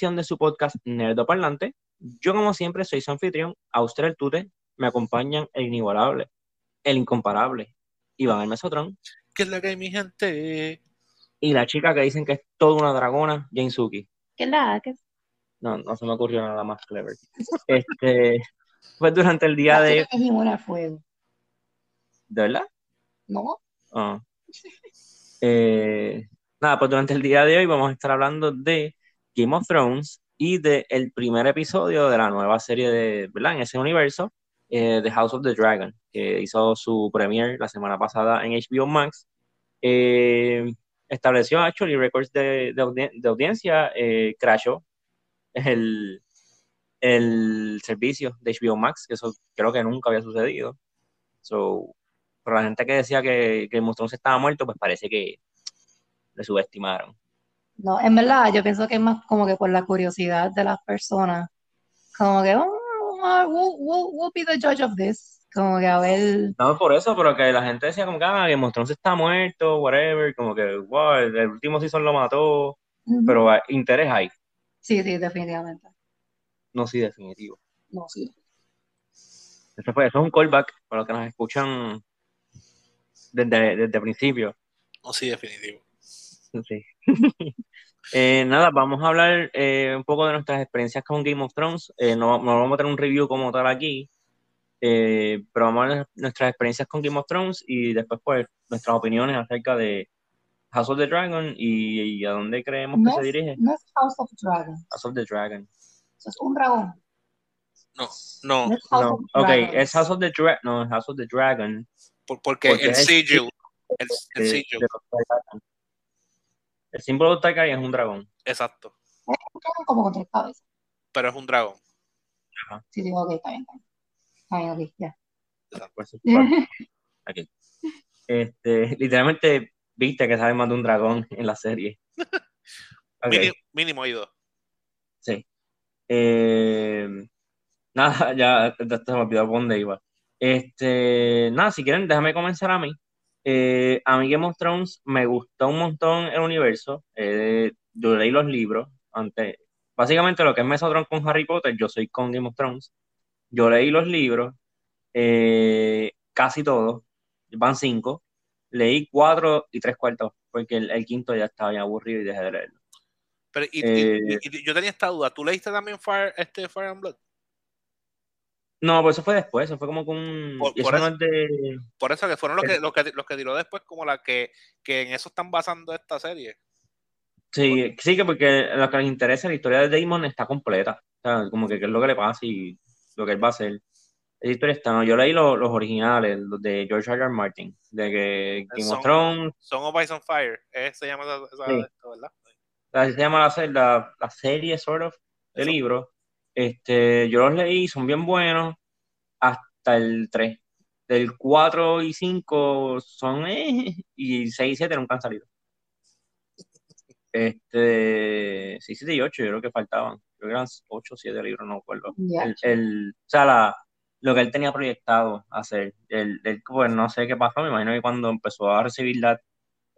edición de su podcast Nerdo Parlante. Yo, como siempre, soy su anfitrión, Auster el Tute. Me acompañan el inigualable, el incomparable, Iván el Mesotrón. ¿Qué es la que hay, mi gente? Y la chica que dicen que es toda una dragona, Jane Suki. ¿Qué es la que No, no se me ocurrió nada más clever. Este, pues durante el día de. Es fuego. ¿De verdad? ¿No? Ah. Eh, nada, pues durante el día de hoy vamos a estar hablando de Game of Thrones y del el primer episodio de la nueva serie de, ¿verdad? En ese universo, eh, The House of the Dragon, que hizo su premiere la semana pasada en HBO Max. Eh, estableció actually records de, de, audi- de audiencia, eh, crashó el, el servicio de HBO Max, que eso creo que nunca había sucedido. So, pero la gente que decía que, que Game of Thrones estaba muerto, pues parece que le subestimaron. No, en verdad, yo pienso que es más como que por la curiosidad de las personas. Como que, oh, we'll, we'll- we'll be the judge of this. Como que a ver. No por eso, pero que la gente decía como que ah, Game of Thrones está muerto, whatever, como que wow, el, el último season lo mató, pero ah, interés hay, Sí, sí, definitivamente. no sí definitivo. No, sí. Eso, fue, eso es un callback para los que nos escuchan desde, desde el principio. No, sí, definitivo. Sí. Eh, nada, vamos a hablar eh, un poco de nuestras experiencias con Game of Thrones. Eh, no, no vamos a tener un review como tal aquí, eh, pero vamos a hablar de nuestras experiencias con Game of Thrones y después pues nuestras opiniones acerca de House of the Dragon y, y a dónde creemos No que se es, dirige no es House of Dragon. House of the Dragon. Eso es un dragón. No, no, No es House No, of ok, es House of the Dragon, no, es House of the Dragon. por- porque, Porque el sigil, el, el de- sigil. El símbolo de Targaryen es un dragón. exacto. Es un dragón como con tres cabezas. Pero es un dragón. Sí, digo, ok, está bien, está bien. Está bien, ok, ya. Por eso es parte. Aquí. Este, literalmente viste que sabe más de un dragón en la serie. Mini- mínimo y dos. sí. Eh, nada, ya ya se me olvidó por dónde iba. Este, nada, si quieren, déjame comenzar a mí. Eh, a mí Game of Thrones me gustó un montón el universo. Eh, yo leí los libros antes. Básicamente lo que es Mesotron con Harry Potter, yo soy con Game of Thrones. Yo leí los libros, eh, casi todos, van cinco. Leí cuatro y tres cuartos, porque el, el quinto ya estaba bien aburrido y dejé de leerlo. Pero, y, y- y- y yo tenía esta duda. ¿Tú leíste también Fire, este Fire and Blood? No, pues eso fue después, eso fue como con. Por- eso por no eso- es de... Por eso que fueron los que, los que, los que tiró después, como la que, que en eso están basando esta serie. Sí, sí, que porque lo que les interesa, la historia de Damon está completa. O sea, como que qué es lo que le pasa y lo que él va a hacer. Esa historia está, no, yo leí los, los originales, los de George R. R. Martin, de que Game Son- of Thrones, Son of Ice on Fire. eh, se llama esa, esa- Sí. ¿verdad? se llama la, la, la serie, sort of, de libros. Este, yo los leí, son bien buenos, hasta el 3. Del 4 y 5 son, eh, y 6 y 7 nunca han salido. Este, 6, 7 y 8 yo creo que faltaban. Creo que eran 8 o 7 libros, no me acuerdo. Ya. El, el- o sea, la, lo que él tenía proyectado hacer. El, el, pues no sé qué pasó, me imagino que cuando empezó a recibir la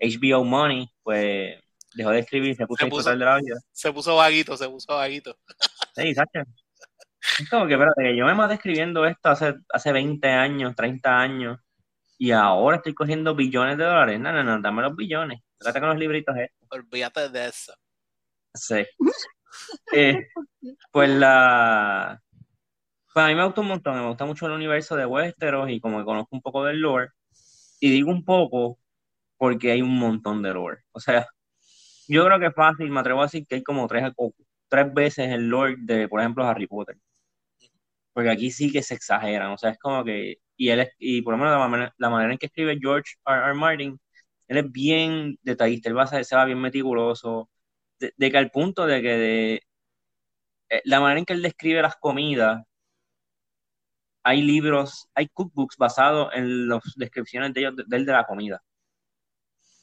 HBO money, pues dejó de escribir, se puso Se a disfrutar puso- de la vida. Se puso vaguito, se puso vaguito. Sí, Sacha. Es como que, espérate, que yo me maté escribiendo esto hace, hace 20 años, 30 años, y ahora estoy cogiendo billones de dólares. No, no, no, dame los billones. Trata con los libritos estos. Olvídate de eso. Sí. Eh, pues la. Pues a mí me gusta un montón, me gusta mucho el universo de Westeros y como que conozco un poco del lore. Y digo un poco porque hay un montón de lore. O sea, yo creo que es fácil, me atrevo a decir que hay como tres, o tres veces el lore de, por ejemplo, Harry Potter. Porque aquí sí que se exageran. O sea, es como que. Y él es, y por lo menos la manera, la manera en que escribe George R. R. Martin, él es bien detallista, él va a ser, se va bien meticuloso de, de que al punto de que de, eh, la manera en que él describe las comidas, hay libros, hay cookbooks basados en las descripciones de ellos, de, de él de la comida.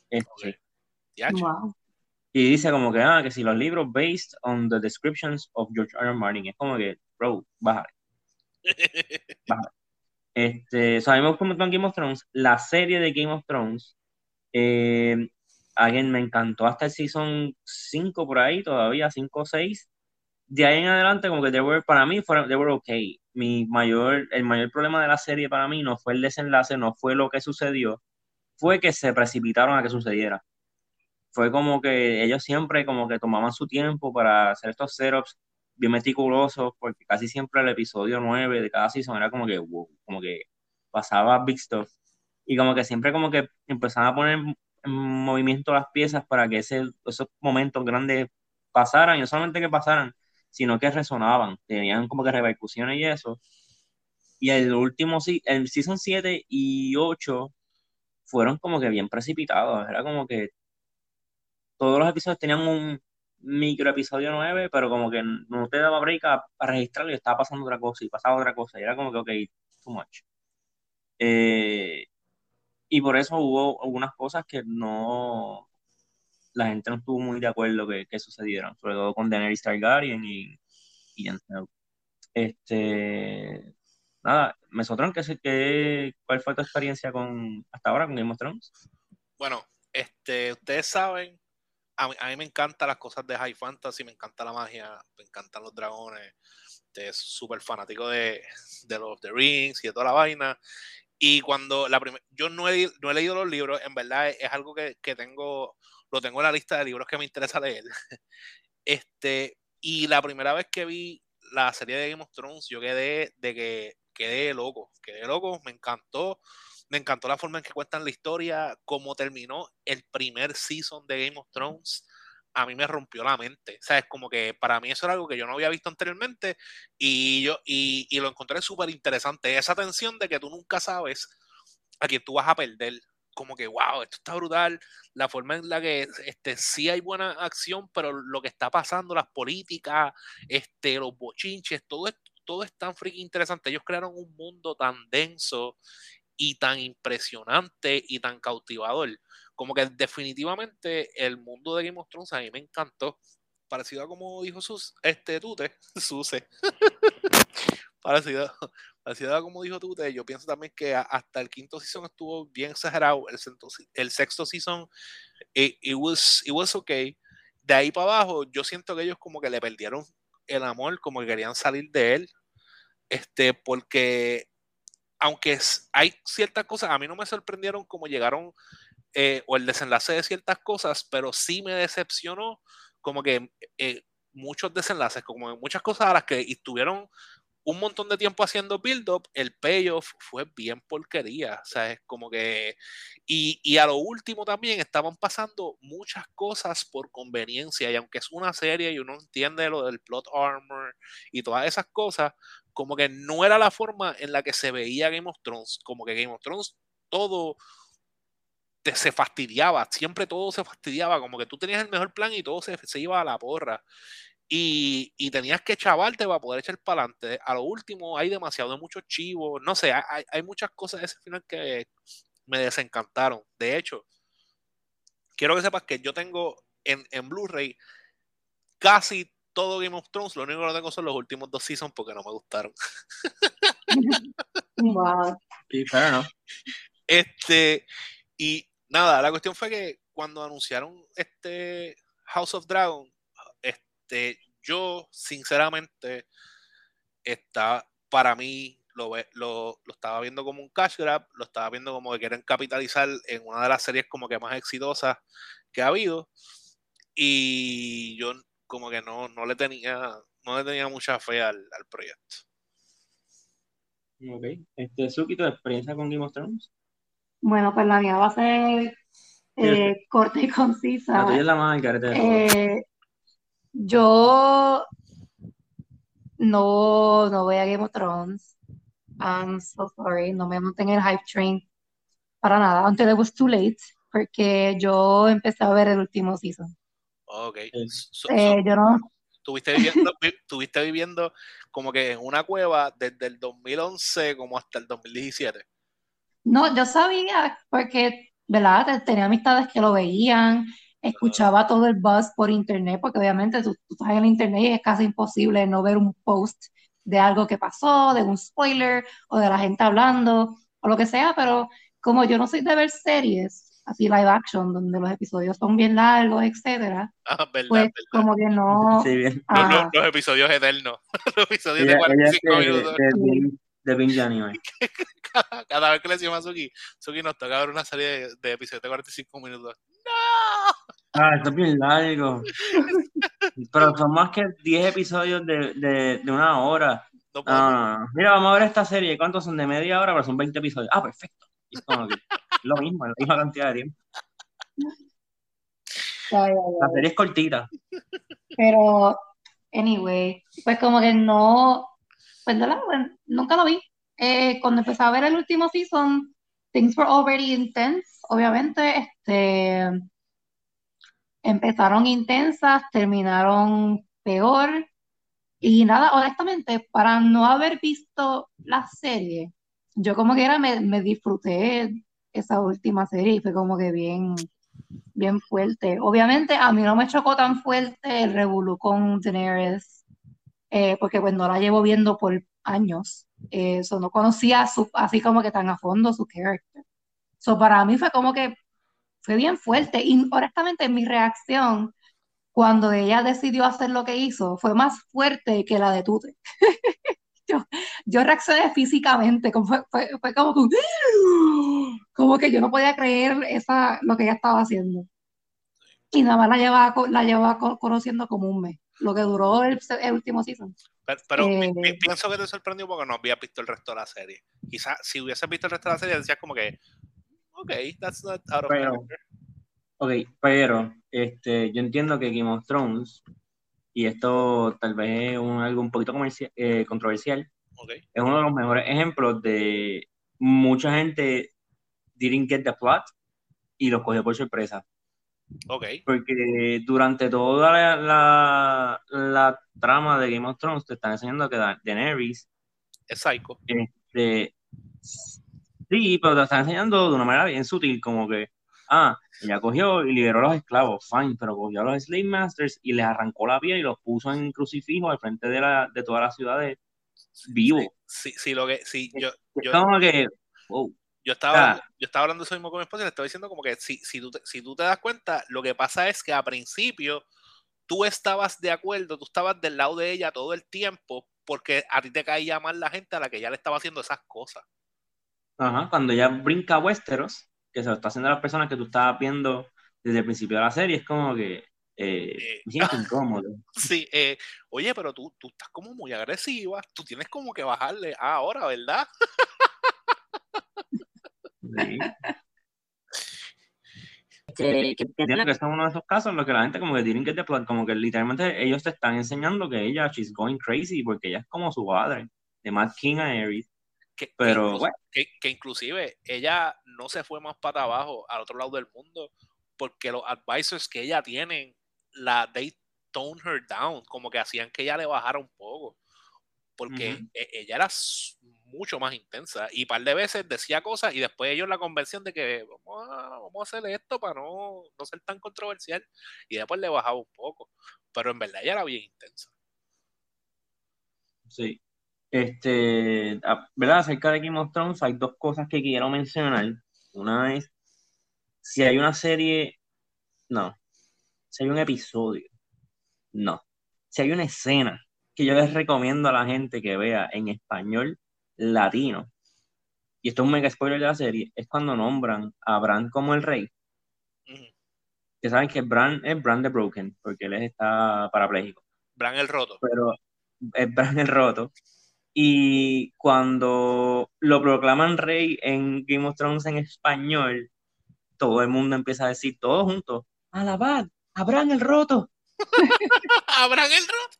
Este. Wow. Y dice como que, ah, que si los libros based on the descriptions of George R. R. Martin, es como que, bro, bájale. Este, o sea, a mí me gusta un montón Game of Thrones. La serie de Game of Thrones, eh, Alguien me encantó hasta el season 5 por ahí, todavía 5 o 6. De ahí en adelante, como que they were, para mí, fueron, they were okay. Mi mayor, el mayor problema de la serie para mí no fue el desenlace, no fue lo que sucedió, fue que se precipitaron a que sucediera. Fue como que ellos siempre como que tomaban su tiempo para hacer estos setups bien meticulosos, porque casi siempre el episodio 9 de cada season era como que, como que pasaba big stuff. Y como que siempre como que empezaban a poner en movimiento las piezas para que ese, esos momentos grandes pasaran, y no solamente que pasaran, sino que resonaban, tenían como que repercusiones y eso. Y el último, el season 7 y 8 fueron como que bien precipitados, era como que todos los episodios tenían un micro episodio 9, pero como que no te daba break a, registrarlo y estaba pasando otra cosa y pasaba otra cosa, y era como que, ok, too much. Eh, y por eso hubo algunas cosas que no, la gente no estuvo muy de acuerdo que, que sucedieran, sobre todo con Daenerys Targaryen y, y Este, nada, Mesotron, ¿qué, qué, ¿cuál fue tu experiencia con hasta ahora con Game of Thrones? Bueno, este, ustedes saben, a mí, me encantan las cosas de High Fantasy, me encanta la magia, me encantan los dragones, es súper fanático de, de los The Rings y de toda la vaina. Y cuando la primera, yo no he, no he, leído los libros, en verdad es, algo que, que, tengo, lo tengo en la lista de libros que me interesa leer. Este, y la primera vez que vi la serie de Game of Thrones, yo quedé de que quedé loco, quedé loco, me encantó, me encantó la forma en que cuentan la historia, cómo terminó el primer season de Game of Thrones a mí me rompió la mente. O como que para mí eso era algo que yo no había visto anteriormente y, yo, y, y lo encontré súper interesante. Esa tensión de que tú nunca sabes a quién tú vas a perder. Como que, wow, esto está brutal. La forma en la que este, sí hay buena acción, pero lo que está pasando, las políticas, este, los bochinches, todo es, todo es tan freaking interesante. Ellos crearon un mundo tan denso y tan impresionante y tan cautivador como que definitivamente el mundo de Game of Thrones a mí me encantó. Parecido a como dijo sus, este Tute, Suse. parecido, parecido a como dijo Tute, yo pienso también que hasta el quinto season estuvo bien exagerado. El, el sexto season, it, it, was, it was okay. De ahí para abajo, yo siento que ellos como que le perdieron el amor, como que querían salir de él. Este, porque aunque hay ciertas cosas, a mí no me sorprendieron como llegaron eh, o el desenlace de ciertas cosas, pero sí me decepcionó como que eh, muchos desenlaces, como muchas cosas a las que estuvieron un montón de tiempo haciendo build-up, el payoff fue bien porquería, o sea, es como que... Y, y, a lo último también estaban pasando muchas cosas por conveniencia, y aunque es una serie y uno entiende lo del plot armor y todas esas cosas, como que no era la forma en la que se veía Game of Thrones, como que Game of Thrones todo se fastidiaba, siempre todo se fastidiaba, como que tú tenías el mejor plan y todo se, se iba a la porra. Y, y, tenías que chavarte para poder echar para adelante. A lo último hay demasiado, muchos chivos, no sé, hay, hay muchas cosas de ese final que me desencantaron. De hecho, quiero que sepas que yo tengo en, en Blu-ray casi todo Game of Thrones, lo único que no tengo son los últimos dos seasons porque no me gustaron. wow. Sí, pero no. Este, y nada, la cuestión fue que cuando anunciaron este House of Dragon, este, yo sinceramente está para mí lo, lo, lo, estaba viendo como un cash grab, lo estaba viendo como que quieren capitalizar en una de las series como que más exitosas que ha habido y yo como que no, no le tenía no le tenía mucha fe al, al proyecto. Ok, este, Suki, ¿tu experiencia con Game of Thrones? Bueno, pues la mía va a ser eh, corta y concisa. La tuya es la más eh, yo no, no voy a Game of Thrones. I'm so sorry. No me monté en el hype train para nada. Until it was too late. Porque yo empecé a ver el último season. Ok. So, eh, yo no. Estuviste viviendo, estuviste viviendo como que en una cueva desde el 2011 como hasta el 2017. No, yo sabía porque, ¿verdad? Tenía amistades que lo veían, escuchaba todo el buzz por internet, porque obviamente tú, tú estás en internet y es casi imposible no ver un post de algo que pasó, de un spoiler o de la gente hablando o lo que sea, pero como yo no soy de ver series, así live action, donde los episodios son bien largos, etcétera, Ah, verdad, pues verdad. como que no, Sí, bien. Los, los- ah, los episodios eternos. los episodios Ella, de ella es 45 de, minutos. de, binge- de anime. Cada, cada vez que le decimos a Suki, Suki nos toca ver una serie de, de episodios de 45 minutos. ¡No! Ah, esto es bien largo. Pero son más que 10 episodios de, de, de una hora. No No, no, no. Mira, vamos a ver esta serie. ¿Cuántos son de media hora? Pero son 20 episodios. Ah, perfecto. Lo mismo, la misma cantidad de tiempo. La serie es cortita. Pero, anyway, pues como que no, pues de la- nunca lo vi. Eh, cuando empecé a ver el último season, things were already intense, obviamente, este, empezaron intensas, terminaron peor, y nada, honestamente, para no haber visto la serie, yo como que era, me, me disfruté esa última serie y fue como que bien, bien fuerte. Obviamente a mí no me chocó tan fuerte el revolú con Daenerys, eh, porque pues no la llevo viendo por años. Eh, so, no conocía su, así como que tan a fondo su character. So, para mí fue como que fue bien fuerte. Y honestamente mi reacción cuando ella decidió hacer lo que hizo fue más fuerte que la de Tute. Yo, yo reaccioné físicamente, como fue, fue, fue como que, como que yo no podía creer esa, lo que ella estaba haciendo. Y nada más la llevaba, la llevaba co- conociendo como un mes, lo que duró el, el último season. Pero, pero Eh, pi- pienso que te sorprendió porque no había visto el resto de la serie. Quizás si hubieses visto el resto de la serie, decías como que, ok, that's not out of Pero-. Ok, pero este, yo entiendo que Game of Thrones, y esto tal vez es un- algo un poquito comercial, eh, controversial, es uno de los mejores ejemplos de mucha gente didn't get the plot y los cogió por sorpresa. Porque durante toda la, la, la trama de Game of Thrones te están enseñando que Da- Daenerys, Es psycho. este, sí, pero te están enseñando de una manera bien sutil, como que, ah, ella cogió y liberó a los esclavos, fine, pero cogió a los slave masters y les arrancó la piel y los puso en crucifijo al frente de, la, de todas las ciudades vivo. Sí, sí, lo que, sí, yo, yo, Como que, wow, yo estaba, hablando, yo estaba hablando eso mismo con mi esposa y le estaba diciendo como que si, si, tú te, si tú te das cuenta, lo que pasa es que a principio tú estabas de acuerdo, tú estabas del lado de ella todo el tiempo porque a ti te caía mal la gente a la que ya le estaba haciendo esas cosas. Ajá, cuando ya brinca Westeros, que se lo está haciendo a las personas que tú estabas viendo desde el principio de la serie, es como que eh, Eh, me siento incómodo. Sí, eh, oye, pero tú, tú estás como muy agresiva, tú tienes como que bajarle ah, ahora, ¿verdad? Sí. Este, que- que- es uno de esos casos en los que la gente como que tienen que te como que literalmente ellos te están enseñando que ella, she's going crazy, porque ella es como su padre, de Matt King a Aerys. Que, que Pero, incluso- bueno. que, que inclusive ella no se fue más para abajo al otro lado del mundo porque los advisors que ella tiene, la they tone her down, como que hacían que ella le bajara un poco, porque e- ella era mucho más intensa y un par de veces decía cosas y después ellos la convencían de que vamos a, vamos a hacer esto para no, no ser tan controversial y después le bajaba un poco, pero en verdad ella era bien intensa. Sí. Este, ¿verdad? Acerca de Game of Thrones hay dos cosas que quiero mencionar. Una es, si hay una serie, no. Si hay un episodio, no. Si hay una escena que yo les recomiendo a la gente que vea en español latino, y esto es un mega spoiler de la serie, es cuando nombran a Bran como el rey. Que saben que Bran es Bran the Broken, porque él está parapléjico. Bran el roto. pero es Bran el Roto. Y cuando lo proclaman rey en Game of Thrones en español, todo el mundo empieza a decir, todos juntos, alabad, a Bran el Roto. ¡Ah, Bran el roto!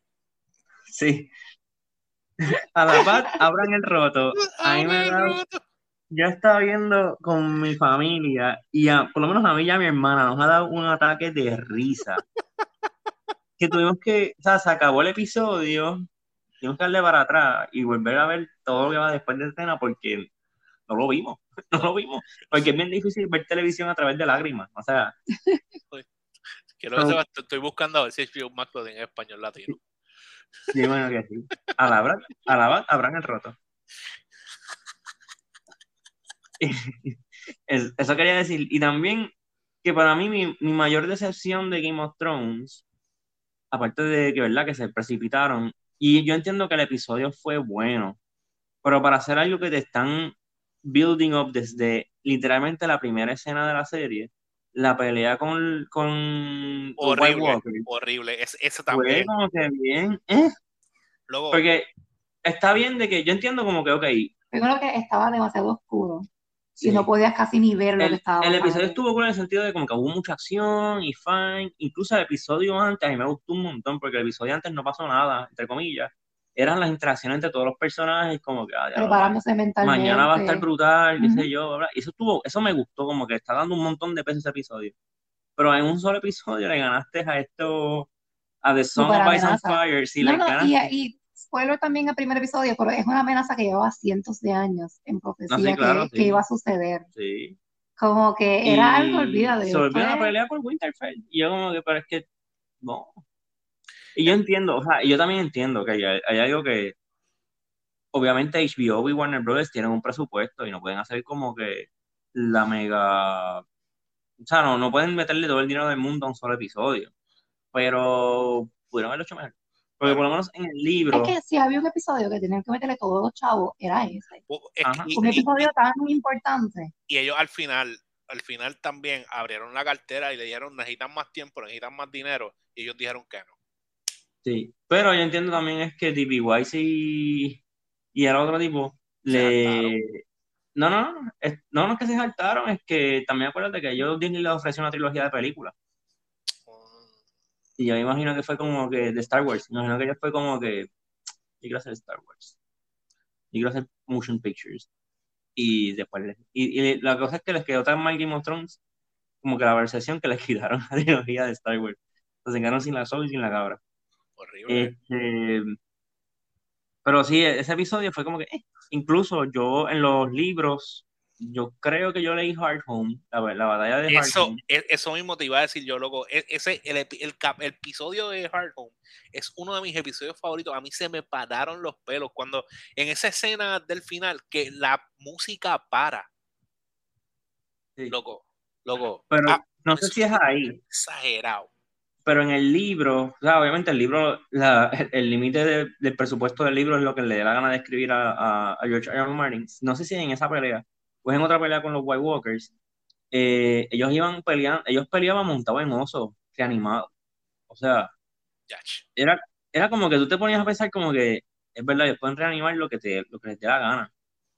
Sí. Alabad, a Bran el Roto. A mí me ¡Ah, Bran da-! Yo estaba viendo con mi familia y a- por lo menos a mí y a mi hermana nos ha dado un ataque de risa. Que tuvimos que, o sea, se acabó el episodio, tuvimos que darle para atrás y volver a ver todo lo que va después de escena porque no lo vimos, no lo vimos. Porque es bien difícil ver televisión a través de lágrimas. O sea, Quiero So- estoy buscando a ver si HBO Max lo en español latino. sí, bueno que sí. Alabad, alabad, habrán el roto. Es- Eso quería decir. Y también que para mí mi, mi mayor decepción de Game of Thrones, aparte de que, ¿verdad? Que se precipitaron, y yo entiendo que el episodio fue bueno, pero para hacer algo que te están building up desde literalmente la primera escena de la serie, la pelea con, con Horrible, horrible. Es, fue también. como que bien, ¿eh? Luego, Porque está bien de que yo entiendo como que, ok, Primero que estaba demasiado oscuro Sí. y no podías casi ni ver lo que el, estaba el episodio pasando. estuvo cool en el sentido de como que hubo mucha acción y fine, incluso el episodio antes a mí me gustó un montón porque el episodio antes no pasó nada, entre comillas, eran las interacciones entre todos los personajes como que, ah, Preparándose mentalmente. mañana va a estar brutal, qué Ujú. sé yo. Y eso estuvo, eso me gustó, como que está dando un montón de peso ese episodio. Pero en un solo episodio le ganaste a esto, a The Song of Ice and. Fire, si No, le no, ganaste, y, y spoiler también el primer episodio, pero es una amenaza que llevaba cientos de años en profecía No, sí, claro, que, sí. que iba a suceder. sí. Como que era algo, Y olvídate. se volvió una fue- pelea por Winterfell. Y yo como que, pero es que, no. Y yo entiendo, o sea, yo también entiendo que hay, hay algo que, obviamente HBO y Warner Brothers tienen un presupuesto y no pueden hacer como que la mega, o sea, no, no pueden meterle todo el dinero del mundo a un solo episodio. Pero pudieron haberlo hecho mejor. Porque por lo menos en el libro, Es que si había un episodio que tenían que meterle todos los chavos, era ese. es que- Ajá. y, Un y- episodio tan importante. y ellos al final, al final también abrieron la cartera y le dijeron necesitan más tiempo, necesitan más dinero, y ellos dijeron que no. sí. Pero yo entiendo también es que D.B. Wise y, y el otro tipo Se le... No, no, no, es- no, no es que se saltaron, es que también acuérdate que ellos Disney les ofreció una trilogía de películas. Y yo me imagino que fue como que de Star Wars. Me imagino que ellos fue como que yo quiero hacer Star Wars. Yo quiero hacer motion pictures. Y después, les- y, y la cosa es que les quedó tan mal Game of Thrones como que la percepción que les quitaron la trilogía de Star Wars. Entonces quedaron sin la sol y sin la cabra. Horrible. Este, pero sí, ese episodio fue como que, eh, incluso yo en los libros, yo creo que yo leí Hard Home, la, la batalla de Hard Eso, Home. e- eso mismo te iba a decir yo, loco. E- Ese, el, el, cap- el episodio de Hard Home es uno de mis episodios favoritos. A mí se me pararon los pelos cuando en esa escena del final que la música para, Sí. loco, loco. Pero Ah, no sé si es ahí, Exagerado. pero en el libro, o sea, obviamente el libro, la- el- el límite de- del presupuesto del libro es lo que le dé la gana de escribir a, a, a George R. R. Martin. No sé si en esa pelea, pues en otra pelea con los White Walkers, eh, ellos iban peleando, ellos peleaban montados en osos reanimados. O sea, era, era como que tú te ponías a pensar como que es verdad, ellos pueden reanimar lo que te, lo que les dé la gana.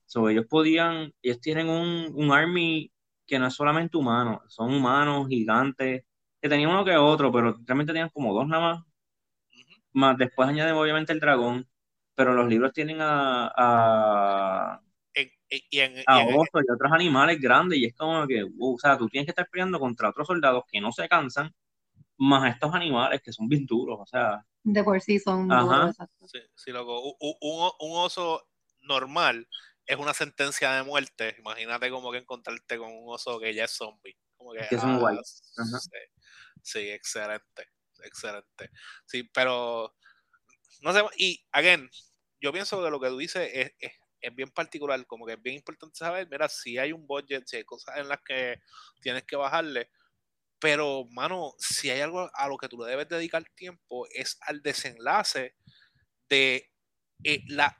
So, ellos podían, ellos tienen un, un army que no es solamente humano, son humanos gigantes, que tenían uno que otro, pero realmente tenían como dos nada más. Más después añaden obviamente el dragón, pero los libros tienen a, a, y en- y a en- osos y otros animales grandes, y es como que, wow, o sea, tú tienes que estar peleando contra otros soldados que no se cansan, más estos animales que son bien duros, o sea, De por sí son Ajá. duros. Sí, sí, loco. Un, un oso normal es una sentencia de muerte. Imagínate como que encontrarte con un oso que ya es zombie. Como que, Que son ah, guay. Ajá. sí, sí, excelente. Excelente. Sí, pero no sé. Y, again, yo pienso que lo que tú dices es, es, es bien particular. Como que es bien importante saber, mira, si hay un budget, si hay cosas en las que tienes que bajarle. Pero, mano, si hay algo a lo que tú le debes dedicar tiempo es al desenlace de eh, la.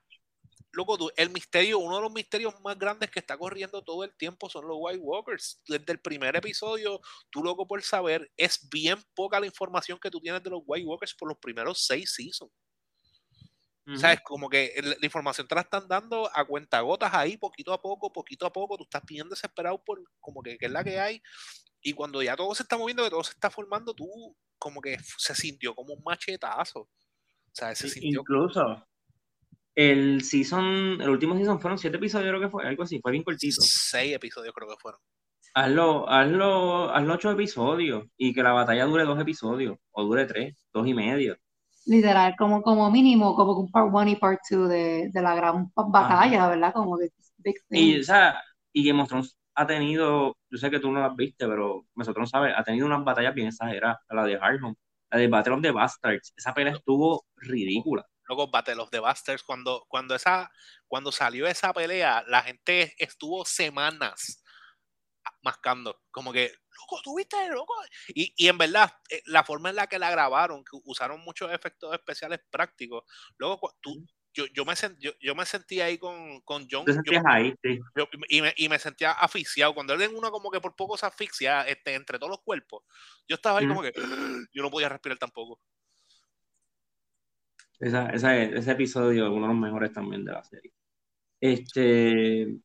Loco, tú, el misterio, uno de los misterios más grandes que está corriendo todo el tiempo son los White Walkers. Desde el primer episodio, tú loco por saber, es bien poca la información que tú tienes de los White Walkers por los primeros seis seasons. Ujú. ¿Sabes? Como que la información te la están dando a cuentagotas ahí, poquito a poco, poquito a poco. Tú estás bien desesperado por como que, que es la que hay. Y cuando ya todo se está moviendo, que todo se está formando, tú como que se sintió como un machetazo. O sea, se sintió incluso el season, el último season fueron siete episodios, creo que fue, algo así, fue bien cortito. seis episodios, creo que fueron. Hazlo, hazlo, hazlo ocho episodios y que la batalla dure dos episodios, o dure tres, dos y medio. Literal, como, como mínimo, como un part one y part two de, de la gran batalla, ¿verdad? Como que big Y, thing. o sea, y Game of Thrones ha tenido, yo sé que tú no las viste, pero nosotros sabes, ha tenido unas batallas bien exageradas. La de Hardhome, la de Battle of the Bastards, esa pelea estuvo ridícula. Luego Battle of the Bastards, cuando, cuando, esa, cuando salió esa pelea, la gente estuvo semanas mascando. Como que loco, ¿tú viste, loco? Y, y en verdad, eh, la forma en la que la grabaron, que usaron muchos efectos especiales prácticos, luego tú, yo, yo, me, sent, yo, yo, me sentía ahí con, con John. Yo, ahí, sí. y, me, y, me, sentía asfixiado. Cuando él en uno como que por poco se asfixia este, entre todos los cuerpos, yo estaba ahí como que yo no podía respirar tampoco. Esa, esa, ese episodio es uno de los mejores también de la serie. Este.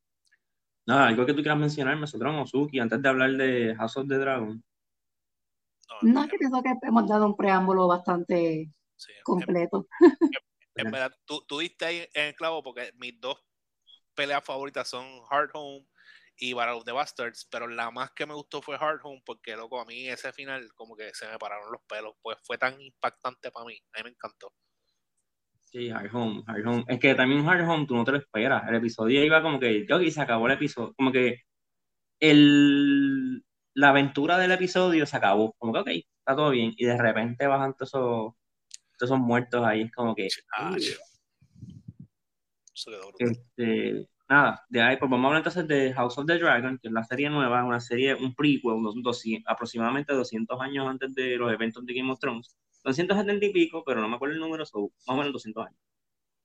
Nada, algo que tú quieras mencionar, Mesotron Ozuki, antes de hablar de House of the Dragon. No, no es que pienso que hemos dado un preámbulo bastante sí, completo. En verdad, tú, tú diste ahí en el clavo porque mis dos peleas favoritas son Hard Home y Battle of the Bastards, pero la más que me gustó fue Hard Home porque, loco, a mí ese final como que se me pararon los pelos, pues fue tan impactante para mí, a mí me encantó. Sí, Hard Home, Hard Home. Es que también Hard Home tú no te lo esperas. El episodio iba como que, yo y se acabó el episodio, como que el, la aventura del episodio se acabó, como que ok, está todo bien, y de repente bajan todos esos todos son muertos ahí, es como que... este, nada, de ahí, pues vamos a hablar entonces de House of the Dragon, que es la serie nueva, una serie, un prequel, unos aproximadamente 200 años antes de los eventos de Game of Thrones. 270 y pico, pero no me acuerdo el número, son más o menos 200 años.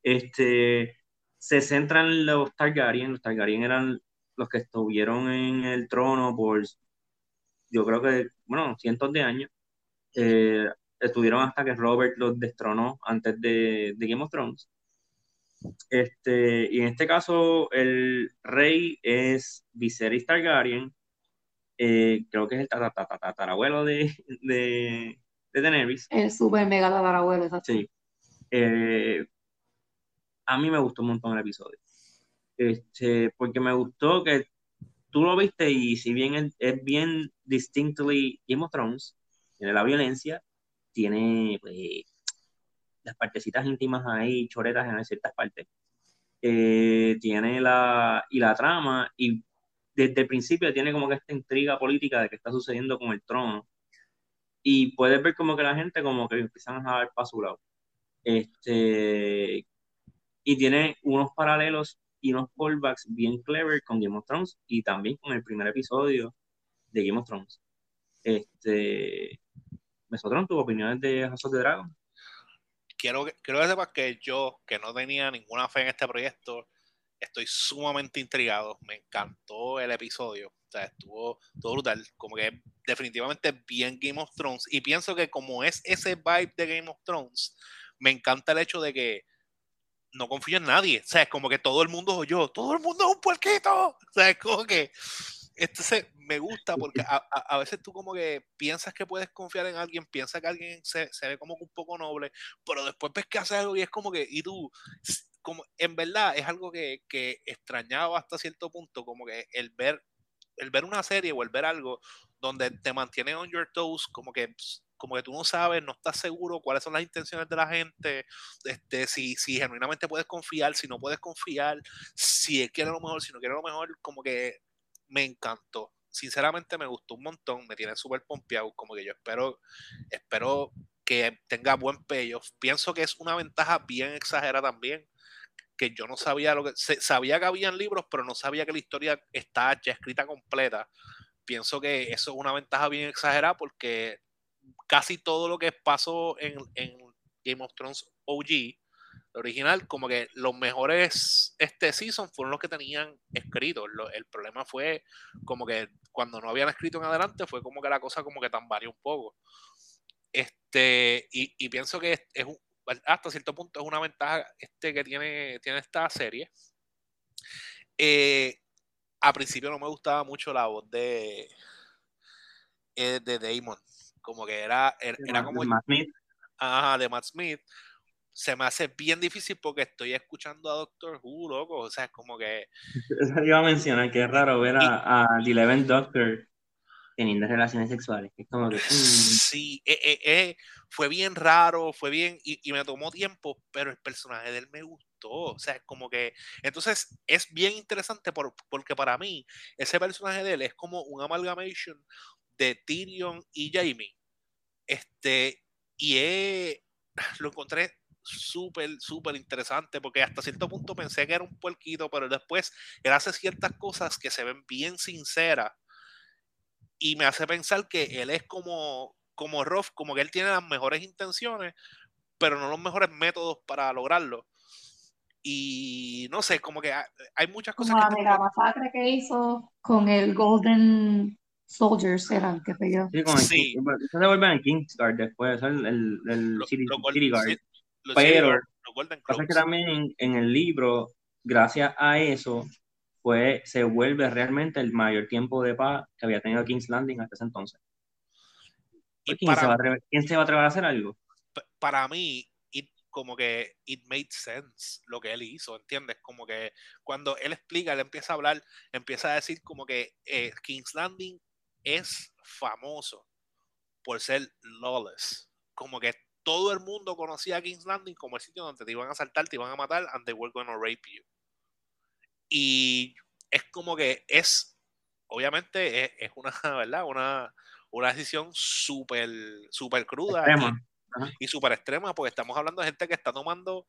Este, se centran en los Targaryen, los Targaryen eran los que estuvieron en el trono por, yo creo que, bueno, cientos de años. Eh, estuvieron hasta que Robert los destronó antes de, de, Game of Thrones. Este, y en este caso, el rey es Viserys Targaryen, eh, creo que es el tatarabuelo de, de, de Daenerys. El super mega tatarabuelo, exacto. Sí. Eh, a mí me gustó un montón el episodio. Este, porque me gustó que tú lo viste y si bien es, es bien distinctly Game of Thrones, tiene la violencia, tiene pues, las partecitas íntimas ahí, choretas en ciertas partes. Eh, tiene la, y la trama, y desde el principio tiene como que esta intriga política de qué está sucediendo con el trono. Y puedes ver como que la gente como que empiezan a ver para su lado. Este, y tiene unos paralelos y unos callbacks bien clever con Game of Thrones y también con el primer episodio de Game of Thrones. Este, Mesotron, tus opiniones de House of the Dragon. Quiero, quiero que sepas que yo, que no tenía ninguna fe en este proyecto, estoy sumamente intrigado. Me encantó el episodio. O sea, estuvo todo brutal. Como que definitivamente bien Game of Thrones. Y pienso que como es ese vibe de Game of Thrones, me encanta el hecho de que no confío en nadie. O sea, es como que todo el mundo oyó, todo el mundo es un puerquito. O sea, es como que esto se, me gusta porque a, a, veces tú como que piensas que puedes confiar en alguien, piensas que alguien se, se, ve como un poco noble, pero después ves que hace algo y es como que, y tú, como en verdad es algo que, que extrañaba hasta cierto punto, como que el ver, el ver una serie o el ver algo donde te mantiene on your toes, como que como que tú no sabes, no estás seguro cuáles son las intenciones de la gente, este, si, si genuinamente puedes confiar, si no puedes confiar, si él quiere lo mejor, si no quiere lo mejor, como que me encantó. Sinceramente me gustó un montón, me tiene súper pompeado, como que yo espero, espero que tenga buen payoff. Pienso que es una ventaja bien exagerada también, que yo no sabía lo que, sabía que habían libros, pero no sabía que la historia está ya escrita completa. Pienso que eso es una ventaja bien exagerada porque casi todo lo que pasó en, en Game of Thrones OG original, como que los mejores este season fueron los que tenían escrito. el problema fue como que cuando no habían escrito en adelante fue como que la cosa como que tambaleó un poco. Este, y, pienso que es, hasta cierto punto es una ventaja este que tiene, tiene esta serie. Eh, a principio no me gustaba mucho la voz de, eh, de Damon. Como que era, era, como. De Matt Smith. Ajá, de Matt Smith se me hace bien difícil porque estoy escuchando a Doctor Who, loco. O sea, es como que. Eso iba a mencionar que es raro ver a, a The Eleven Doctor teniendo relaciones sexuales. Mm. Sí, eh, eh, eh, fue bien raro, fue bien. Y, y, me tomó tiempo, pero el personaje de él me gustó. O sea, es como que. Entonces, es bien interesante por, porque para mí, ese personaje de él es como un amalgamation de Tyrion y Jamie. Este. Y lo encontré súper, súper interesante porque hasta cierto punto pensé que era un puerquito, pero después él hace ciertas cosas que se ven bien sinceras y me hace pensar que él es como, como Ruff, como que él tiene las mejores intenciones, pero no los mejores métodos para lograrlo. Y no sé, como que hay muchas cosas como que... la masacre que hizo con el Golden Soldiers eran, que yo. Sí, con el, sí. se devuelven el Kingsguard después, el, el, el lo, City, lo, City Guard. Sí, pero, pasa que también en, en el libro, gracias a eso, pues se vuelve realmente el mayor tiempo de paz que había tenido King's Landing hasta ese entonces. ¿Quién, se va a atrever, ¿Quién se va a atrever a hacer algo? Para mí, como que it made sense lo que él hizo, ¿entiendes? Como que cuando él explica, él empieza a hablar, empieza a decir como que eh, King's Landing es famoso por ser lawless. Como que todo el mundo conocía a King's Landing como el sitio donde te iban a asaltar, te iban a matar, and they were gonna rape you. Y es como que es, obviamente, es, una, ¿verdad? Una, una decisión súper, súper cruda y, súper extrema, porque estamos hablando de gente que está tomando,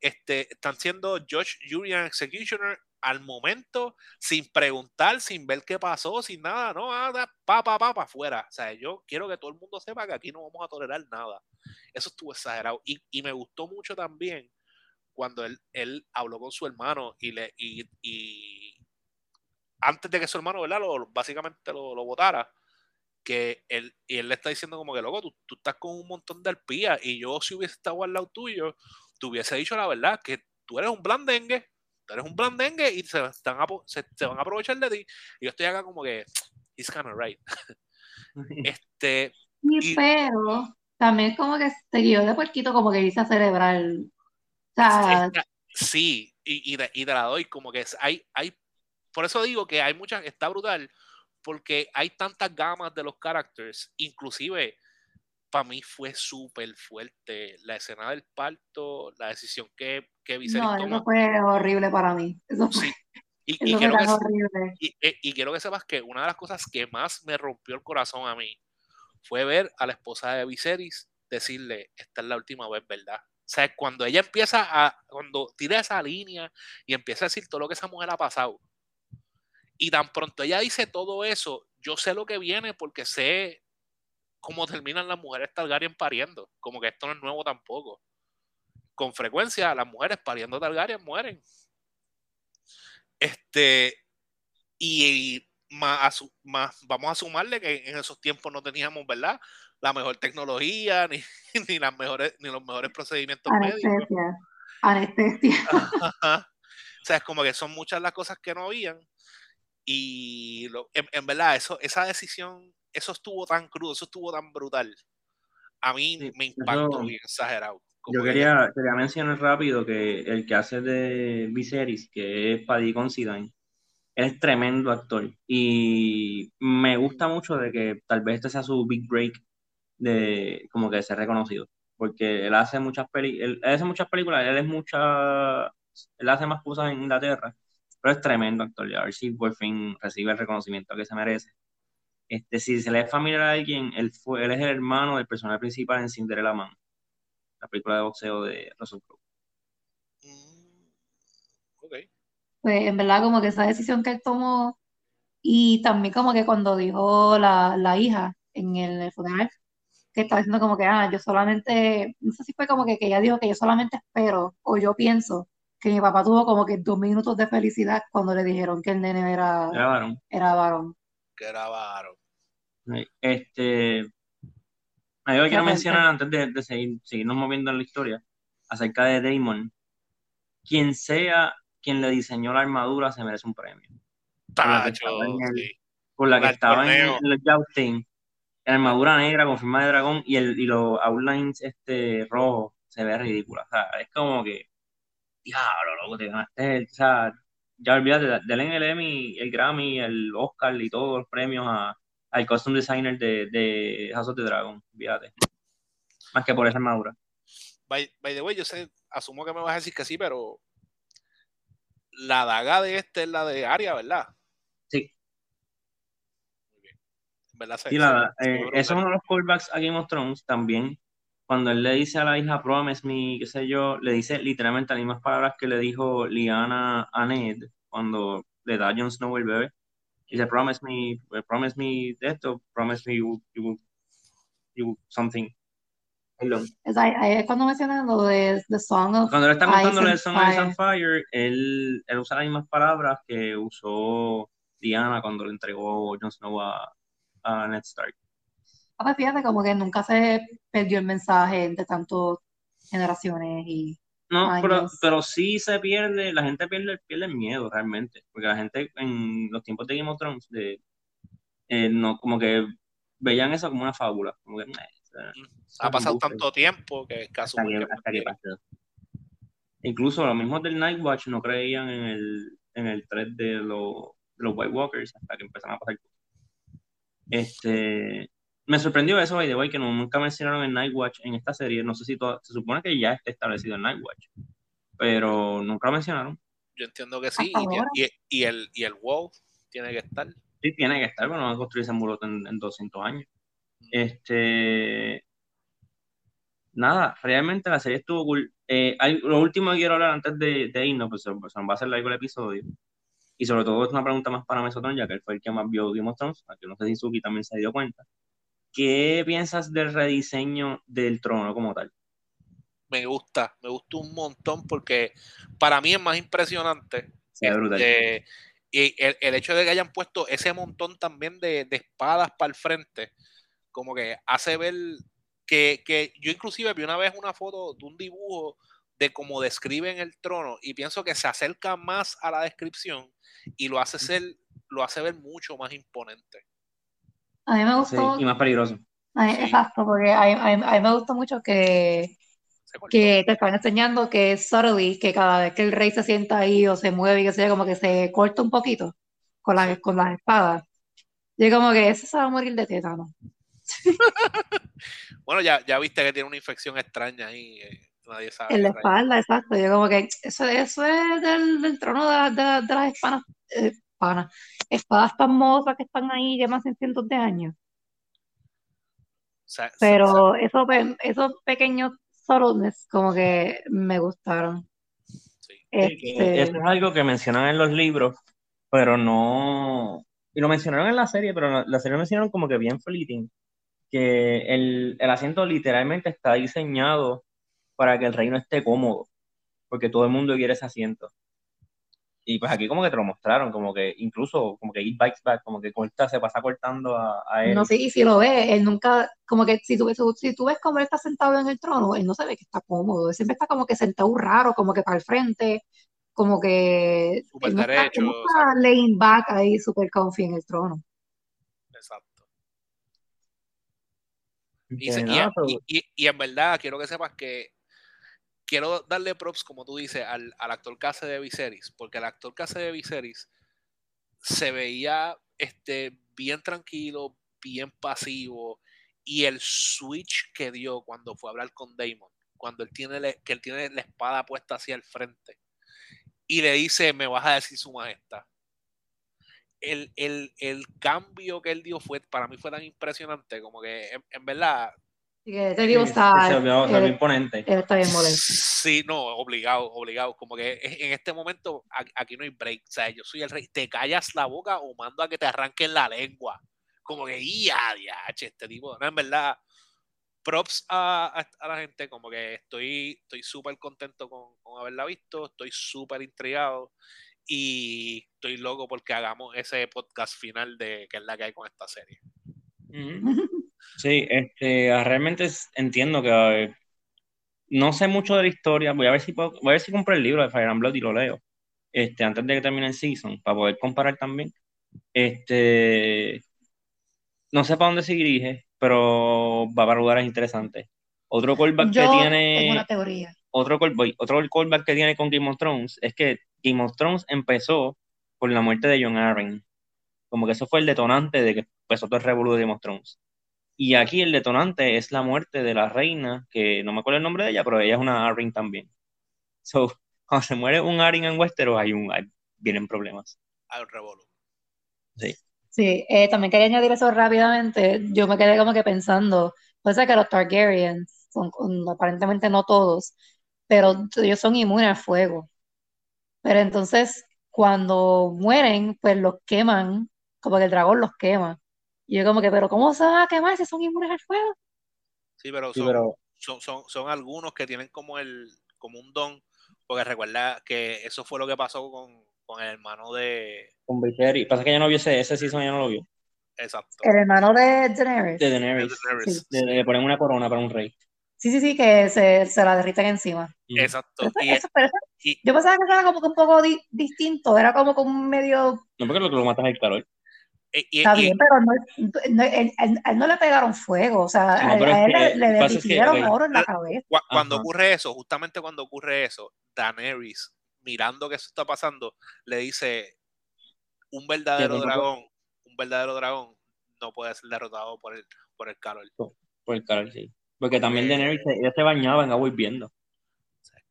este, están siendo Judge, Jury and Executioner al momento, sin preguntar, sin ver qué pasó, sin nada, no, nada, pa, pa, pa, pa, afuera. O sea, yo quiero que todo el mundo sepa que aquí no vamos a tolerar nada. Eso estuvo exagerado. Y, y me gustó mucho también cuando él, él habló con su hermano y le y, y antes de que su hermano ¿verdad? Lo, básicamente lo, lo votara que él, y él le está diciendo como que loco, tú, tú estás con un montón de arpías y yo si hubiese estado al lado tuyo, te hubiese dicho la verdad, que tú eres un blandengue, tú eres un blandengue y se, están se, se, van a aprovechar de ti. Y yo estoy acá como que, he's kind of right. este, y, pero también como que se guió de puerquito como que dice cerebral sí, y, y, te, y, te, la doy, como que hay, hay, por eso digo que hay muchas, está brutal, porque hay tantas gamas de los characters, inclusive para mí fue súper fuerte la escena del parto, la decisión que, que Viserys No, eso fue horrible para mí. Eso fue, Y, y, quiero que, horrible. Eh, y, quiero que sepas que una de las cosas que más me rompió el corazón a mí fue ver a la esposa de Viserys decirle, esta es la última vez, ¿verdad? Sea, cuando ella empieza a, cuando tira esa línea y empieza a decir todo lo que esa mujer ha pasado, y tan pronto ella dice todo eso, yo sé lo que viene porque sé cómo terminan las mujeres Targaryen pariendo, como que esto no es nuevo tampoco. Con frecuencia las mujeres pariendo Targaryen mueren. Este, y, más, más, vamos a sumarle que en esos tiempos no teníamos, ¿verdad? La mejor tecnología, ni, ni, las mejores, ni los mejores procedimientos Anestesia. médicos. Anestesia. o sea, es como que son muchas las cosas que no habían. Y lo, en, verdad, eso, esa decisión, eso estuvo tan crudo, eso estuvo tan brutal. A mí me impactó bien exagerado. Yo quería, quería, mencionar rápido que el que hace de Viserys, que es Paddy Considine, es tremendo actor. Y me gusta mucho de que tal vez este sea su big break de como que ser reconocido. Porque él hace muchas peli él, hace muchas películas, él es mucha, él hace más cosas en Inglaterra, pero es tremendo actor. a ver si por fin recibe el reconocimiento que se merece. Este, si se le es familiar a alguien, él, fue, él es el hermano del personaje principal en Cinderella Man, la película de boxeo de Russell Crowe. Mm, pues en verdad como que esa decisión que él tomó y también como que cuando dijo la, la hija en el funeral, que estaba diciendo como que, ah, yo solamente, no sé si fue como que, que ella dijo que yo solamente espero, o yo pienso, que mi papá tuvo como que dos minutos de felicidad cuando le dijeron que el nene era, era varón. Era varón. Que era varón. Este, yo quiero mencionar antes de, de seguir, seguirnos moviendo en la historia acerca de Damon. Quien sea quien le diseñó la armadura se merece un premio. Tacho, por la que estaba en, el, en el jousting armadura negra con forma de dragón y, el, y los outlines este, rojos se ve ridícula. O sea, es como que, diablo, loco, te ganaste. O sea, ya olvídate, denle el Emmy, el Grammy, el Oscar y todos los premios a, al costume designer de, de House of the Dragon. Olvídate. Más que por esa armadura. By, by the way, yo sé, asumo que me vas a decir que sí, pero la daga de este es la de Aria, ¿verdad? Y nada, eh, eso es uno de los callbacks a Game of Thrones también. Cuando él le dice a la hija Promise me, qué sé yo, le dice literalmente las mismas palabras que le dijo Liana a Ned cuando le da a Jon Snow el bebé. dice, promise me, eh, promise me esto, promise me you, you, you something. Es, ahí, es cuando mencionan lo de The Song of Cuando él está contando Ice el Song and of Ice and Fire. Fire, él, él usa las mismas palabras que usó Diana cuando le entregó Jon Snow a, a Ned Stark. Ah, pues fíjate, como que nunca se perdió el mensaje de tantas generaciones y No, pero, años. pero sí se pierde, la gente pierde, pierde el miedo realmente, porque la gente en los tiempos de Game of Thrones, de, eh, no, como que veían eso como una fábula, como que, "Meh, o sea, Ha pasado embuste". tanto tiempo que es hasta que, hasta que pase. Incluso los mismos del Nightwatch no creían en el, en el thread de, los de los White Walkers hasta que empezaron a pasar cosas. Este, me sorprendió eso, by the way, que no- nunca mencionaron el Nightwatch en esta serie. No sé si todo- se supone que ya está establecido el Nightwatch, pero nunca lo mencionaron. Yo entiendo que sí. Y, el, y el WoW tiene que estar. Sí, tiene que estar, pero no van a construir ese muro en, en 200 años. Este, nada, realmente la serie estuvo cool. Eh, hay- lo último que quiero hablar antes de, de irnos, pues, se- pues, se nos va a hacer largo el episodio. Y sobre todo es una pregunta más para Mesotron, ya que él fue el que más vio Game of Thrones, a que no sé si Suki también se dio cuenta. ¿Qué piensas del rediseño del trono como tal? Me gusta, me gusta un montón porque para mí es más impresionante. Se ve brutal. Este, y el, el hecho de que hayan puesto ese montón también de, de espadas para el frente, como que hace ver que, que yo inclusive vi una vez una foto de un dibujo de cómo describen el trono y pienso que se acerca más a la descripción y lo hace ser, lo hace ver mucho más imponente. A mí me Sí, gustó, y más peligroso. a mí- Sí. exacto, porque a, mí- a mí- a mí me gustó mucho que, que te están enseñando que subtly, que cada vez que el rey se sienta ahí o se mueve y que sea como que se corta un poquito con la, con las espadas. Y como que ese se va a morir de tétano. Bueno, ya, ya viste que tiene una infección extraña ahí. eh, nadie sabe. En la espalda, exacto. Yo como que eso, eso es del, del trono de, de la- de las espadas, eh, espadas, espadas famosas que están ahí llevan cientos de años. O sea, se- Pero esos, esos pequeños subtleties como que me gustaron. sí. Este, Eso es algo que mencionan en los libros, pero no. Y lo mencionaron en la serie, pero la, la serie lo mencionaron como que bien fleeting. Que el, el asiento literalmente está diseñado para que el reino esté cómodo, porque todo el mundo quiere ese asiento. Y pues aquí como que te lo mostraron, como que incluso como que It Bites Back, como que corta, se pasa cortando a, a él. no sé, y si lo ves, él nunca, como que si tú, ves- si tú ves cómo él está sentado en el trono, él no se ve que está cómodo, él siempre está como que sentado raro, como que para el frente, como que Súper él no derecho, está laying back ahí, super comfy en el trono. Exacto. Que Y, se- y- nada, pero- y- y- y en verdad quiero que sepas que quiero darle props, como tú dices, al, al actor hace de Viserys, porque el actor que hace de Viserys se veía este, bien tranquilo, bien pasivo, y el switch que dio cuando fue a hablar con Damon, cuando él tiene, le- que él tiene la espada puesta hacia el frente, y le dice, me vas a decir su majestad. El, el, el cambio que él dio fue, para mí fue tan impresionante, como que en, verdad que te digo, Sí, está, se vio, se vio él, imponente. él está bien molesto. Sí, no, obligado, obligado. Como que en este momento aquí no hay break. O sea, yo soy el rey. Te callas la boca o mando a que te arranquen la lengua. Como que, ya, diache, este tipo. No, en verdad, props a, a- a la gente. Como que estoy estoy súper contento con, con haberla visto. Estoy súper intrigado. Y estoy loco porque hagamos ese podcast final de que es la que hay con esta serie. Sí, este, ah, realmente entiendo que eh, no sé mucho de la historia. Voy a ver si puedo- voy a ver si compro el libro de Fire and Blood y lo leo. Este, antes de que termine el season, para poder comparar también. Este, no sé para dónde se dirige, pero va para lugares interesantes. Otro callback que Yo tengo tiene, una teoría. otro callback, otro callback que tiene con Game of Thrones es que Game of Thrones empezó por la muerte de John Arryn. Como que eso fue el detonante de que empezó todo el revolú de Game of Thrones. Y aquí el detonante es la muerte de la reina, que no me acuerdo el nombre de ella, pero ella es una Arryn también. So, cuando se muere un Arryn en Westeros, hay un, hay- vienen problemas. Al revolu. Sí, eh, también quería añadir eso rápidamente. Yo me quedé como que pensando, puede ser que los Targaryens, son, aparentemente no todos, pero ellos son inmunes al fuego. Pero entonces, cuando mueren, pues los queman como que el dragón los quema. Y yo como que, pero ¿cómo se van a quemar si son inmunes al fuego? Sí, pero Sí, son, pero son, son, son algunos que tienen como el como un don, porque recuerda que eso fue lo que pasó con, con el hermano de... con Viserys. Pasa que ya no vio ese, ese season, ya no lo vio. Exacto. El hermano de Daenerys. De Daenerys. Daenerys, Le, le ponen una corona para un rey. Sí, sí, sí, que se, se la derriten encima. Exacto. Eso- Y, eso- pero eso- y- yo pensaba que eso era como que un poco di- distinto, era como que un medio, No, porque lo que lo matas es el calor. Y- y- está y- bien, pero no, no- él- él- a él no le pegaron fuego, o sea, No, a, él que le, es que, derritieron oro en la cabeza. Cu- cuando Ajá. ocurre eso, justamente cuando ocurre eso, Daenerys, mirando que eso está pasando, le dice, un verdadero dragón, un verdadero dragón no puede ser derrotado por el, por el calor. Por el calor, sí. Porque también Porque- Daenerys, se- ella se bañaba en agua hirviendo.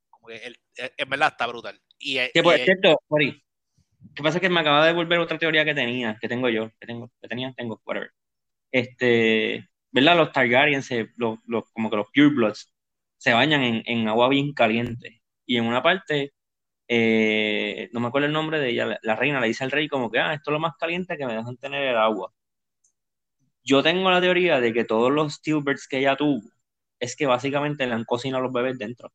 Como que él- eh, en verdad está brutal. Y, eh, Que por y- cierto, Mori, ¿qué pasa? Que me acaba de devolver otra teoría que tenía, que tengo yo, que tengo, que tenía, tengo, whatever. Este, ¿verdad? Los Targaryen, se, los, los- como que los Purebloods, se bañan en, en agua bien caliente. Y en una parte, eh, no me acuerdo el nombre de ella, la, reina le dice al rey como que, ah, esto es lo más caliente que me dejan tener el agua. Yo tengo la teoría de que todos los stillbirths que ella tuvo, es que básicamente le han cocinado a los bebés dentro.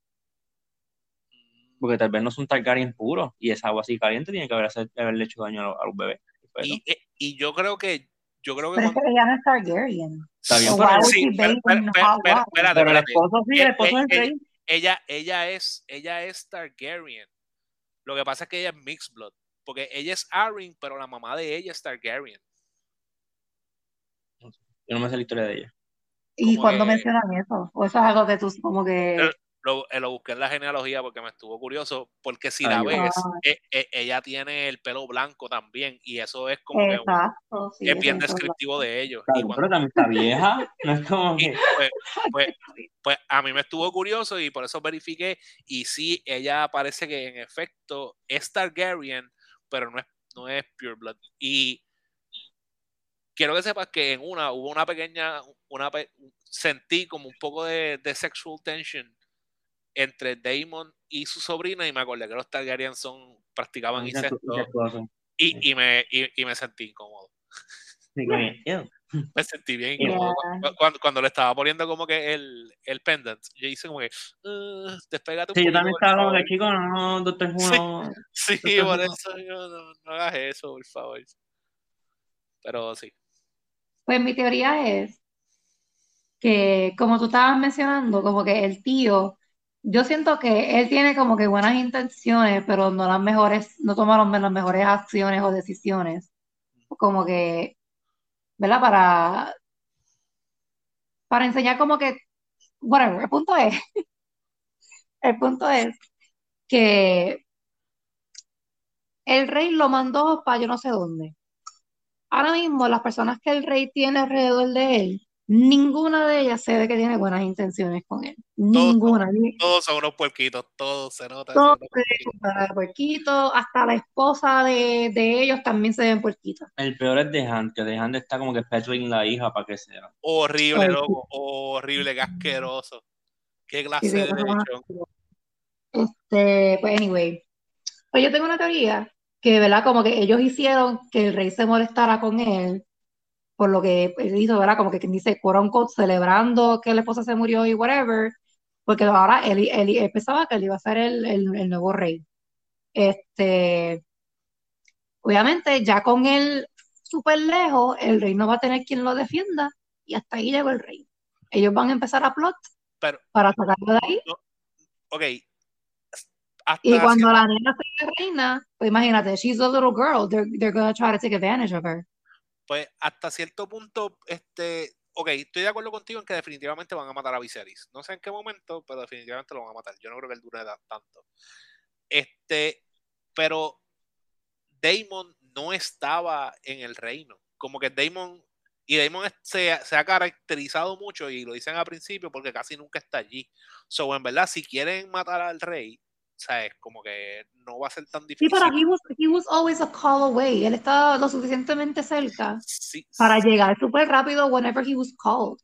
Porque tal vez no son Targaryen puros y esa agua así caliente tiene que haber hacer- haberle hecho daño a los, a los bebés. Pero, y, eh, y yo creo que yo creo que Pero es cuando- que ella no es Targaryen. Está bien, So pero- sí, pero- bathe pero- in pero- hot pero- water? espérate, pero el esposo sí, el esposo rey. ella, ella es, ella es Targaryen. Lo que pasa es que ella es mixed blood. Porque ella es Arryn, pero la mamá de ella es Targaryen. Yo no me sé la historia de ella. ¿Y como cuándo que- mencionan eso? ¿O eso es algo que tú como que... Lo, eh, lo busqué en la genealogía porque me estuvo curioso. Porque si Ay, la ves, eh, eh, ella tiene el pelo blanco también. Y eso es como que un- Exacto, sí, es bien descriptivo de ellos. Y Claro, cuando- pero también está vieja. No es como y, que. pues, pues, pues a mí me estuvo curioso y por eso verifiqué. Y sí, ella parece que en efecto es Targaryen, pero no es, no es Pure Blood. Y quiero que sepas que en una hubo una pequeña, una sentí como un poco de, de sexual tension entre Damon y su sobrina y me acordé que los Targaryen son practicaban incesto y, y me, y, y me sentí incómodo. Me sentí bien incómodo. Cu- Cuando, cuando le estaba poniendo como que el, el pendant, yo hice como que, "Uh, despégate un Sí, yo también por estaba como favor". que, chico, no, doctor Who, Sí. Sí, Doctor por eso yo no, no hagas eso, por favor. Pero sí. Pues mi teoría es que, como tú estabas mencionando, como que el tío, yo siento que él tiene como que buenas intenciones, pero no las mejores, no toma las mejores acciones o decisiones. Como que, ¿verdad? Para, para enseñar como que, whatever, el punto es, el punto es que el rey lo mandó para yo no sé dónde. Ahora mismo, las personas que el rey tiene alrededor de él, ninguna de ellas se ve que tiene buenas intenciones con él. Ninguna. Ni- Todos son unos puerquitos, todos se nota. Todos se ven cara de puerquito, hasta la esposa de, de ellos también se ven puerquitos. El peor es The Hand, que Hand está como que petuing la hija para que sea. Horrible, loco. Horrible, qué asqueroso. Qué clase sí, de. Este, pues anyway. Pues yo tengo una teoría que, ¿verdad? Como que ellos hicieron que el rey se molestara con él por lo que él hizo, ¿verdad? Como que quien dice, unquote, celebrando que la esposa se murió y whatever, porque ahora él, él- él pensaba que él iba a ser el, el- el nuevo rey. Este, obviamente, ya con él súper lejos, el rey no va a tener quien lo defienda y hasta ahí llegó el rey. Ellos van a empezar a plot Pero, para sacarlo de ahí ok. Hasta y cuando la nena sea reina, pues imagínate, she's a little girl, they're, they're gonna try to take advantage of her. Pues hasta cierto punto, este, ok, estoy de acuerdo contigo en que definitivamente van a matar a Viserys. No sé en qué momento, pero definitivamente lo van a matar. Yo no creo que él dure tanto. Este, pero Damon no estaba en el reino. Como que Damon, y Damon se, se ha caracterizado mucho, y lo dicen al principio, porque casi nunca está allí. So, en verdad, si quieren matar al rey, ¿sabes? Como que no va a ser tan Sí, difícil. pero he was, he was always a call away. Él estaba lo suficientemente cerca Sí, para llegar súper rápido whenever he was called.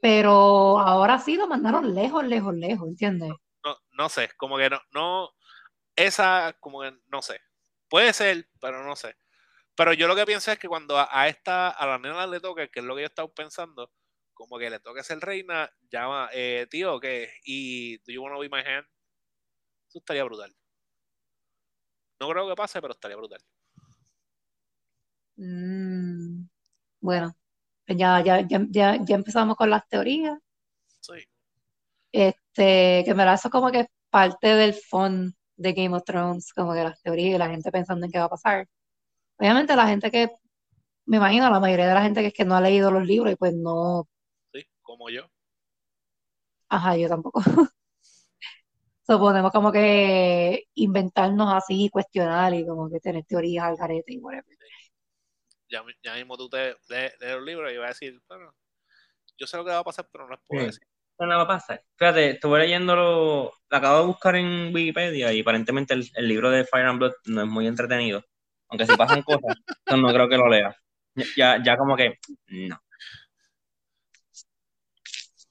Pero ahora sí lo mandaron lejos, lejos, lejos, ¿entiendes? no, no sé, como que no, no, esa, como que no sé. Puede ser, pero no sé. Pero yo lo que pienso es que cuando a, a esta, a la nena le toque, que es lo que yo estaba pensando, como que le toque ser reina, llama, eh, tío, ¿qué? ¿Y do you wanna be my hand? Estaría brutal. No creo que pase, pero estaría brutal. Mm, bueno, pues ya, ya, ya, ya, ya empezamos con las teorías. Sí. Este, que me la eso como que es parte del fun de Game of Thrones, como que las teorías y la gente pensando en qué va a pasar. Obviamente la gente que, me imagino, la mayoría de la gente que es que no ha leído los libros y pues no, Sí, como yo. ajá, yo tampoco. So, podemos como que inventarnos así, cuestionar y como que tener teorías al garete y whatever. Ya, ya mismo tú te lees los libros y vas a decir, bueno, yo sé lo que va a pasar, pero no les puedo Sí. decir. No va a pasar. Fíjate, estuve leyéndolo, lo acabo de buscar en Wikipedia y aparentemente el, el libro de Fire and Blood no es muy entretenido. Aunque si pasan cosas, entonces no creo que lo lea. Ya, ya como que, no.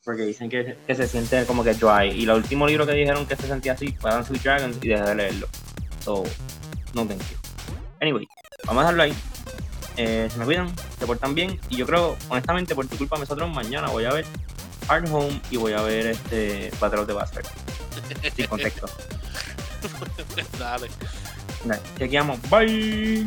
Porque dicen que, que se siente como que dry. Y el último libro que dijeron que se sentía así fue Dance with Dragons y dejé de leerlo. So, no thank you. Anyway, vamos a dejarlo ahí. Eh, se me cuidan, se portan bien. Y yo creo, honestamente, por tu culpa, nosotros mañana voy a ver Hard Home y voy a ver este Battle of the Bastard. Sin contexto. Dale. Chequeamos. Bye.